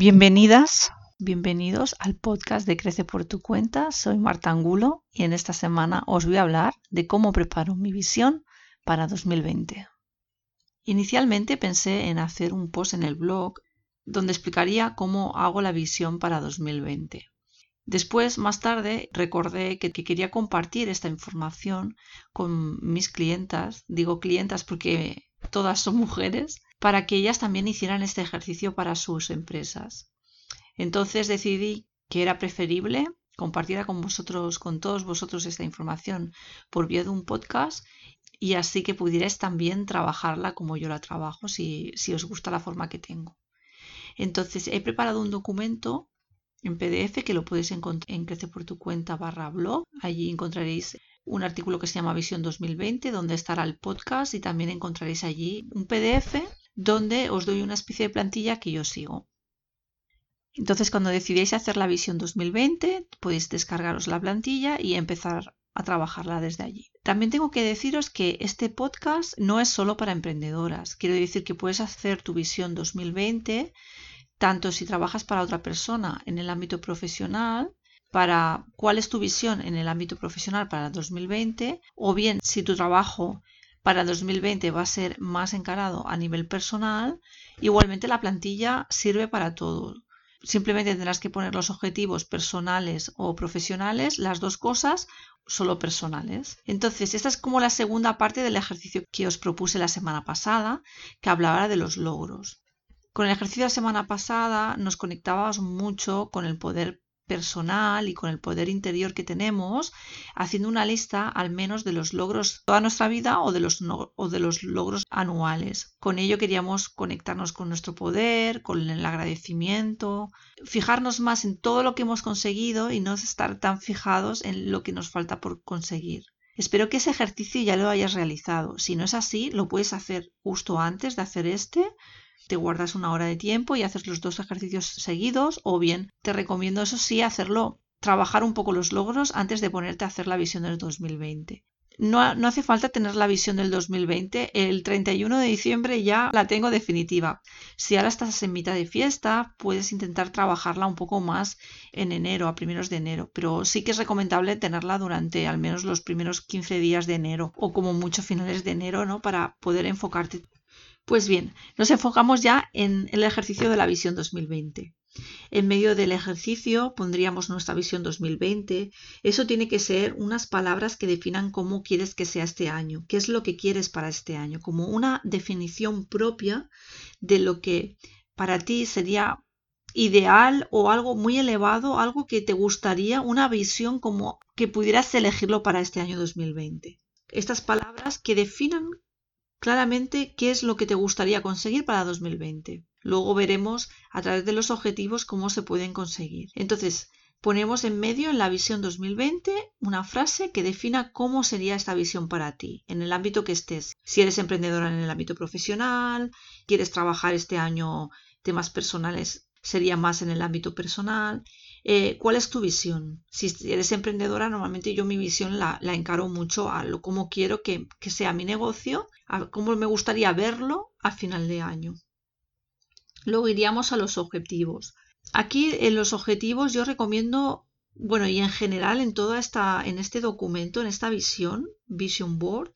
Bienvenidas, bienvenidos al podcast de Crece por tu cuenta. Soy Marta Angulo y en esta semana os voy a hablar de cómo preparo mi visión para 2020. Inicialmente pensé en hacer un post en el blog donde explicaría cómo hago la visión para 2020. Después, más tarde, recordé que, quería compartir esta información con mis clientas. Digo clientas porque todas son mujeres para que ellas también hicieran este ejercicio para sus empresas. Entonces decidí que era preferible compartir con vosotros, con todos vosotros esta información por vía de un podcast y así que pudierais también trabajarla como yo la trabajo si, si os gusta la forma que tengo. Entonces he preparado un documento en PDF que lo podéis encontrar en crece por tu cuenta barra blog. Allí encontraréis un artículo que se llama Visión 2020 donde estará el podcast y también encontraréis allí un PDF donde os doy una especie de plantilla que yo sigo. Entonces, cuando decidáis hacer la visión 2020, podéis descargaros la plantilla y empezar a trabajarla desde allí. También tengo que deciros que este podcast no es solo para emprendedoras. Quiero decir que puedes hacer tu visión 2020 tanto si trabajas para otra persona en el ámbito profesional, para cuál es tu visión en el ámbito profesional para 2020, o bien si tu trabajo para 2020 va a ser más encarado a nivel personal. Igualmente la plantilla sirve para todo. Simplemente tendrás que poner los objetivos personales o profesionales, las dos cosas, solo personales. Entonces, esta es como la segunda parte del ejercicio que os propuse la semana pasada, que hablaba de los logros. Con el ejercicio de la semana pasada nos conectábamos mucho con el poder personal y con el poder interior que tenemos, haciendo una lista al menos de los logros toda nuestra vida o de los, o de los logros anuales. Con ello queríamos conectarnos con nuestro poder, con el agradecimiento, fijarnos más en todo lo que hemos conseguido y no estar tan fijados en lo que nos falta por conseguir. Espero que ese ejercicio ya lo hayas realizado. Si no es así, lo puedes hacer justo antes de hacer este te guardas una hora de tiempo y haces los dos ejercicios seguidos o bien te recomiendo eso sí hacerlo, trabajar un poco los logros antes de ponerte a hacer la visión del 2020. No, no, hace falta tener la visión del 2020. El 31 de diciembre ya la tengo definitiva. Si ahora estás en mitad de fiesta, puedes intentar trabajarla un poco más en enero, a primeros de enero. Pero sí que es recomendable tenerla durante al menos los primeros 15 días de enero o como mucho finales de enero, ¿no? Para poder enfocarte pues bien, nos enfocamos ya en el ejercicio de la visión 2020. En medio del ejercicio pondríamos nuestra visión 2020. Eso tiene que ser unas palabras que definan cómo quieres que sea este año, qué es lo que quieres para este año, como una definición propia de lo que para ti sería ideal o algo muy elevado, algo que te gustaría, una visión como que pudieras elegirlo para este año 2020. Estas palabras que definan claramente qué es lo que te gustaría conseguir para 2020. Luego veremos a través de los objetivos cómo se pueden conseguir. Entonces, ponemos en medio en la visión 2020 una frase que defina cómo sería esta visión para ti, en el ámbito que estés. Si eres emprendedora en el ámbito profesional, quieres trabajar este año temas personales, sería más en el ámbito personal. Eh, ¿Cuál es tu visión? Si eres emprendedora, normalmente yo mi visión la, encaro mucho a lo cómo quiero que, sea mi negocio, a cómo me gustaría verlo a final de año. Luego iríamos a los objetivos. Aquí en los objetivos yo recomiendo, bueno, y en general en toda esta, en este documento, en esta visión, Vision Board,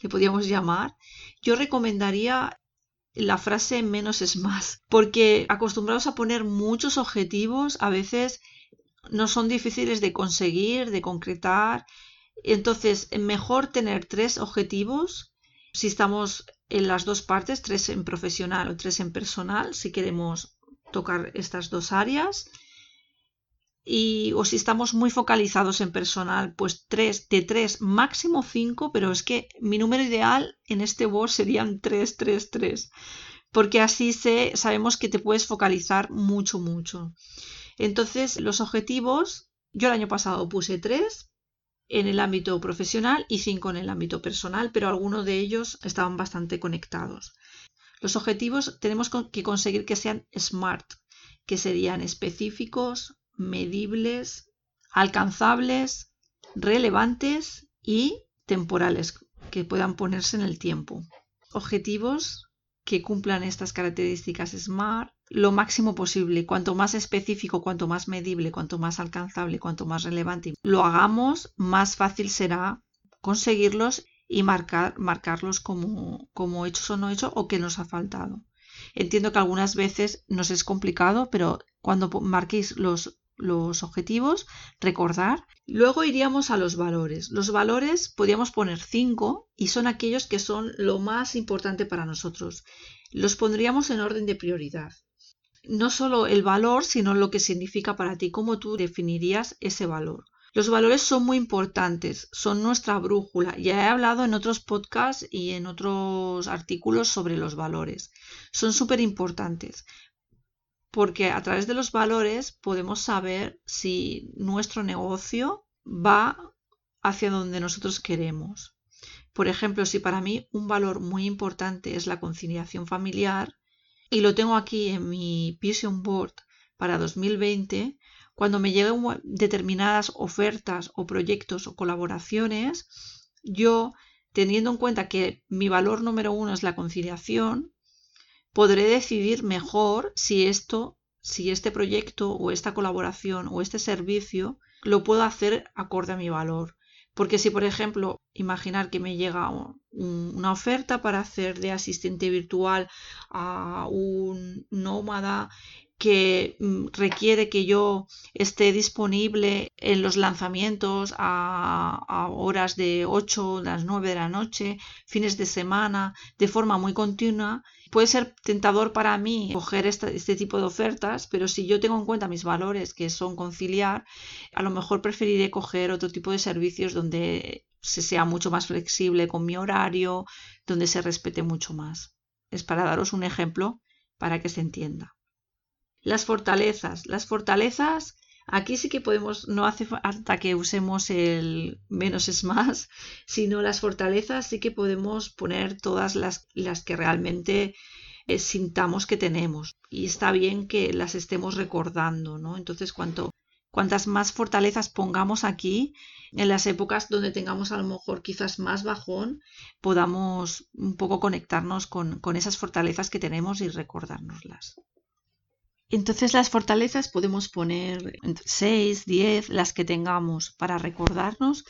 le podríamos llamar, yo recomendaría la frase menos es más, porque acostumbrados a poner muchos objetivos, a veces no son difíciles de conseguir, de concretar. Entonces, mejor tener tres objetivos si estamos en las dos partes, tres en profesional o tres en personal, si queremos tocar estas dos áreas. Y, o si estamos muy focalizados en personal, pues tres, de tres, máximo cinco, pero es que mi número ideal en este Word serían tres, tres, tres, porque así se, sabemos que te puedes focalizar mucho, mucho. Entonces, los objetivos, yo el año pasado puse tres en el ámbito profesional y cinco en el ámbito personal, pero algunos de ellos estaban bastante conectados. Los objetivos tenemos que conseguir que sean SMART, que serían específicos, medibles, alcanzables, relevantes y temporales, que puedan ponerse en el tiempo. Objetivos que cumplan estas características SMART lo máximo posible. Cuanto más específico, cuanto más medible, cuanto más alcanzable, cuanto más relevante lo hagamos, más fácil será conseguirlos y marcar, marcarlos como, como hechos o no hechos o que nos ha faltado. Entiendo que algunas veces nos es complicado, pero cuando marquéis los, los objetivos, recordar. Luego iríamos a los valores. Los valores podríamos poner cinco y son aquellos que son lo más importante para nosotros. Los pondríamos en orden de prioridad. No solo el valor, sino lo que significa para ti, cómo tú definirías ese valor. Los valores son muy importantes, son nuestra brújula. Ya he hablado en otros podcasts y en otros artículos sobre los valores. Son súper importantes porque a través de los valores podemos saber si nuestro negocio va hacia donde nosotros queremos. Por ejemplo, si para mí un valor muy importante es la conciliación familiar y lo tengo aquí en mi Vision Board para 2020, cuando me lleguen determinadas ofertas o proyectos o colaboraciones, yo, teniendo en cuenta que mi valor número uno es la conciliación, podré decidir mejor si esto, si este proyecto o esta colaboración o este servicio lo puedo hacer acorde a mi valor. Porque si, por ejemplo, imaginar que me llega una oferta para hacer de asistente virtual a un nómada que mm, requiere que yo esté disponible en los lanzamientos a, horas de 8, las 9 de la noche, fines de semana, de forma muy continua, puede ser tentador para mí coger este tipo de ofertas, pero si yo tengo en cuenta mis valores, que son conciliar, a lo mejor preferiré coger otro tipo de servicios donde se sea mucho más flexible con mi horario, donde se respete mucho más. Es para daros un ejemplo para que se entienda. Las fortalezas. Las fortalezas, aquí sí que podemos, no hace falta que usemos el menos es más, sino las fortalezas sí que podemos poner todas las, las que realmente eh, sintamos que tenemos. Y está bien que las estemos recordando, ¿no? Entonces, cuanto, cuantas más fortalezas pongamos aquí, en las épocas donde tengamos a lo mejor quizás más bajón, podamos un poco conectarnos con, con esas fortalezas que tenemos y recordárnoslas. Entonces las fortalezas podemos poner 6, 10, las que tengamos para recordarnos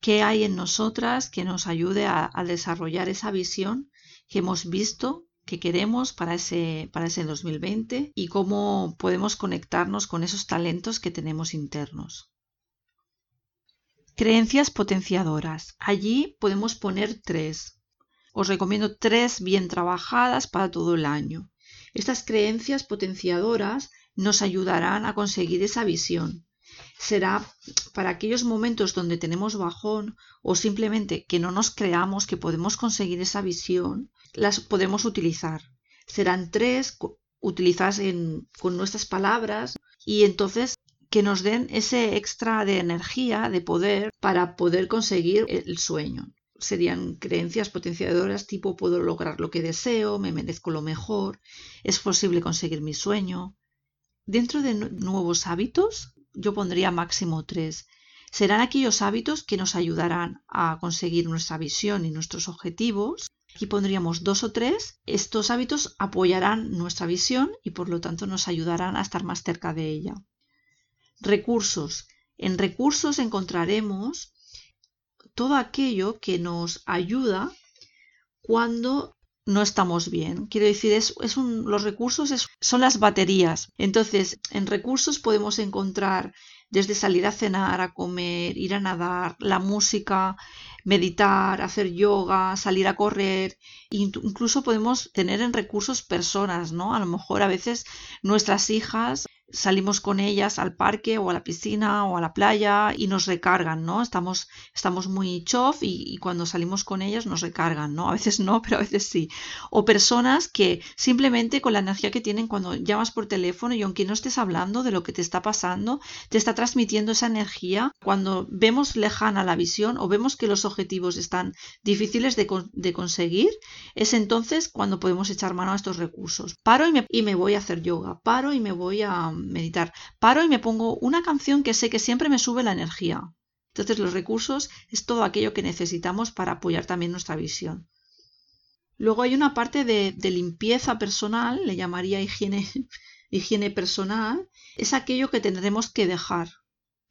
qué hay en nosotras que nos ayude a, desarrollar esa visión que hemos visto que queremos para ese, para ese 2020 y cómo podemos conectarnos con esos talentos que tenemos internos. Creencias potenciadoras. Allí podemos poner tres. Os recomiendo tres bien trabajadas para todo el año. Estas creencias potenciadoras nos ayudarán a conseguir esa visión. Será para aquellos momentos donde tenemos bajón o simplemente que no nos creamos que podemos conseguir esa visión, las podemos utilizar. Serán tres utilizadas con nuestras palabras y entonces que nos den ese extra de energía, de poder para poder conseguir el sueño serían creencias potenciadoras tipo puedo lograr lo que deseo, me merezco lo mejor, es posible conseguir mi sueño. Dentro de nuevos hábitos, yo pondría máximo tres. Serán aquellos hábitos que nos ayudarán a conseguir nuestra visión y nuestros objetivos. Aquí pondríamos dos o tres. Estos hábitos apoyarán nuestra visión y por lo tanto nos ayudarán a estar más cerca de ella. Recursos. En recursos encontraremos todo aquello que nos ayuda cuando no estamos bien. Quiero decir, es, los recursos son las baterías. Entonces, en recursos podemos encontrar desde salir a cenar, a comer, ir a nadar, la música, meditar, hacer yoga, salir a correr. Incluso podemos tener en recursos personas, ¿no? A lo mejor a veces nuestras hijas salimos con ellas al parque o a la piscina o a la playa y nos recargan, ¿no? Estamos, estamos muy chof y, cuando salimos con ellas nos recargan, ¿no? A veces no, pero a veces sí. O personas que simplemente con la energía que tienen cuando llamas por teléfono y aunque no estés hablando de lo que te está pasando, te está transmitiendo esa energía. Cuando vemos lejana la visión o vemos que los objetivos están difíciles de, de conseguir, es entonces cuando podemos echar mano a estos recursos. Paro y me, y me voy a hacer yoga, paro y me voy a meditar. Paro y me pongo una canción que sé que siempre me sube la energía. Entonces los recursos es todo aquello que necesitamos para apoyar también nuestra visión. Luego hay una parte de, limpieza personal, le llamaría higiene, personal, es aquello que tendremos que dejar.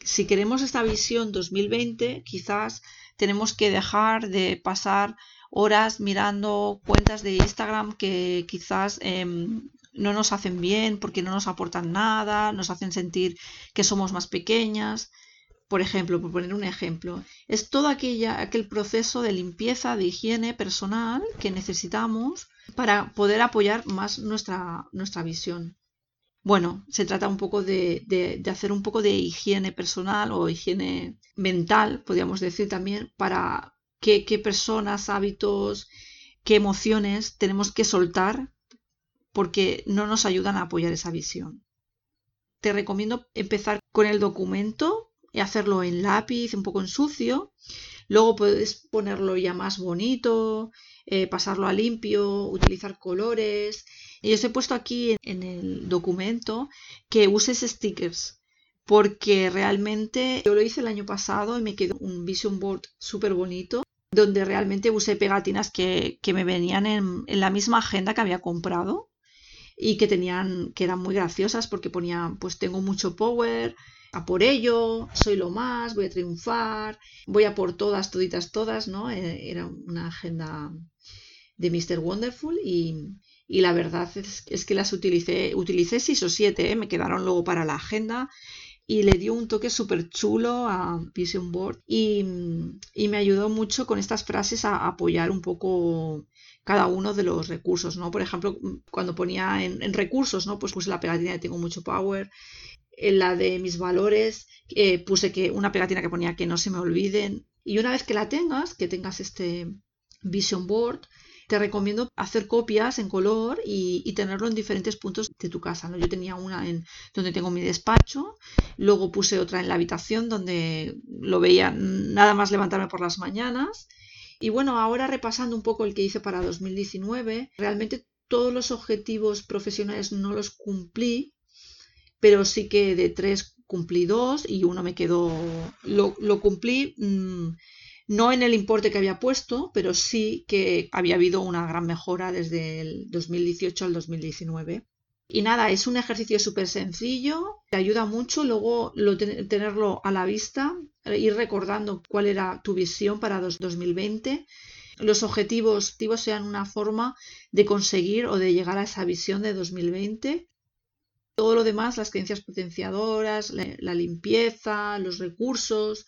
Si queremos esta visión 2020, quizás tenemos que dejar de pasar horas mirando cuentas de Instagram que quizás em, no nos hacen bien porque no nos aportan nada, nos hacen sentir que somos más pequeñas. Por ejemplo, por poner un ejemplo, es todo aquella, aquel proceso de limpieza, de higiene personal que necesitamos para poder apoyar más nuestra, nuestra visión. Bueno, se trata un poco de, de, hacer un poco de higiene personal o higiene mental, podríamos decir también, para qué, qué personas, hábitos, qué emociones tenemos que soltar porque no nos ayudan a apoyar esa visión. Te recomiendo empezar con el documento y hacerlo en lápiz, un poco en sucio. Luego puedes ponerlo ya más bonito, eh, pasarlo a limpio, utilizar colores. Y os he puesto aquí en el documento que uses stickers porque realmente yo lo hice el año pasado y me quedó un vision board súper bonito donde realmente usé pegatinas que, me venían en, la misma agenda que había comprado y que tenían, que eran muy graciosas porque ponían, pues tengo mucho power, a por ello, soy lo más, voy a triunfar, voy a por todas, toditas, todas, ¿no? Eh, era una agenda de Mr. Wonderful y, la verdad es, que las utilicé, utilicé 6 o 7, ¿eh? me quedaron luego para la agenda y le dio un toque súper chulo a Vision Board y, me ayudó mucho con estas frases a apoyar un poco cada uno de los recursos, ¿no? Por ejemplo, cuando ponía en, recursos, ¿no? Pues puse la pegatina de Tengo mucho power, en la de mis valores eh, puse que una pegatina que ponía que no se me olviden y una vez que la tengas, que tengas este Vision Board, te recomiendo hacer copias en color y, tenerlo en diferentes puntos de tu casa. ¿no? Yo tenía una en donde tengo mi despacho, luego puse otra en la habitación donde lo veía nada más levantarme por las mañanas y bueno, ahora repasando un poco el que hice para 2019, realmente todos los objetivos profesionales no los cumplí, pero sí que de tres cumplí dos y uno me quedó, lo, cumplí mm, no en el importe que había puesto, pero sí que había habido una gran mejora desde el 2018 al 2019. Y nada, es un ejercicio súper sencillo, te ayuda mucho luego tenerlo a la vista, ir recordando cuál era tu visión para 2020. Los objetivos, sean una forma de conseguir o de llegar a esa visión de 2020. Todo lo demás, las creencias potenciadoras, la limpieza, los recursos,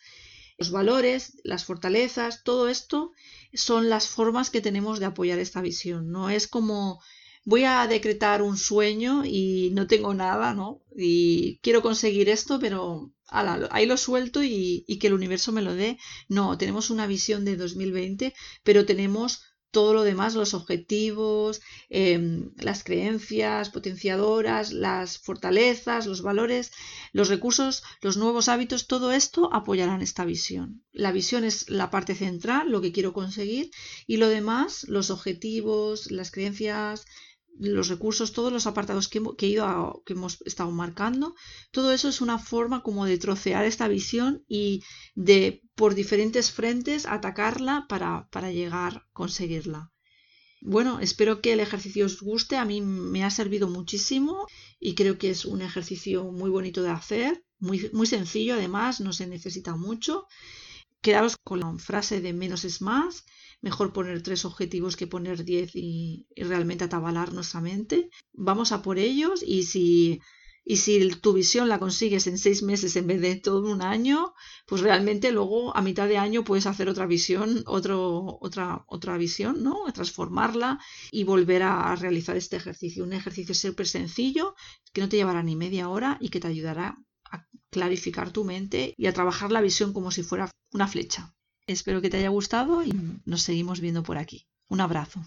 los valores, las fortalezas, todo esto son las formas que tenemos de apoyar esta visión. No es como voy a decretar un sueño y no tengo nada, ¿no? Y quiero conseguir esto, pero ahí lo suelto y, que el universo me lo dé. No, tenemos una visión de 2020, pero tenemos todo lo demás, los objetivos, em, las creencias potenciadoras, las fortalezas, los valores, los recursos, los nuevos hábitos, todo esto apoyarán esta visión. La visión es la parte central, lo que quiero conseguir, y lo demás, los objetivos, las creencias, los recursos, todos los apartados que, he ido que hemos estado marcando, todo eso es una forma como de trocear esta visión y de por diferentes frentes atacarla para, para llegar a conseguirla. Bueno, espero que el ejercicio os guste, a mí me ha servido muchísimo y creo que es un ejercicio muy bonito de hacer, muy, muy sencillo además, no se necesita mucho. Quedaros con la frase de menos es más mejor poner tres objetivos que poner diez y, realmente atabalar nuestra mente. Vamos a por ellos y si, y si tu visión la consigues en seis meses en vez de todo un año, pues realmente luego a mitad de año puedes hacer otra visión, otro, otra, otra visión, ¿no? Transformarla y volver a realizar este ejercicio. Un ejercicio súper sencillo que no te llevará ni media hora y que te ayudará clarificar tu mente y a trabajar la visión como si fuera una flecha. Espero que te haya gustado y nos seguimos viendo por aquí. Un abrazo.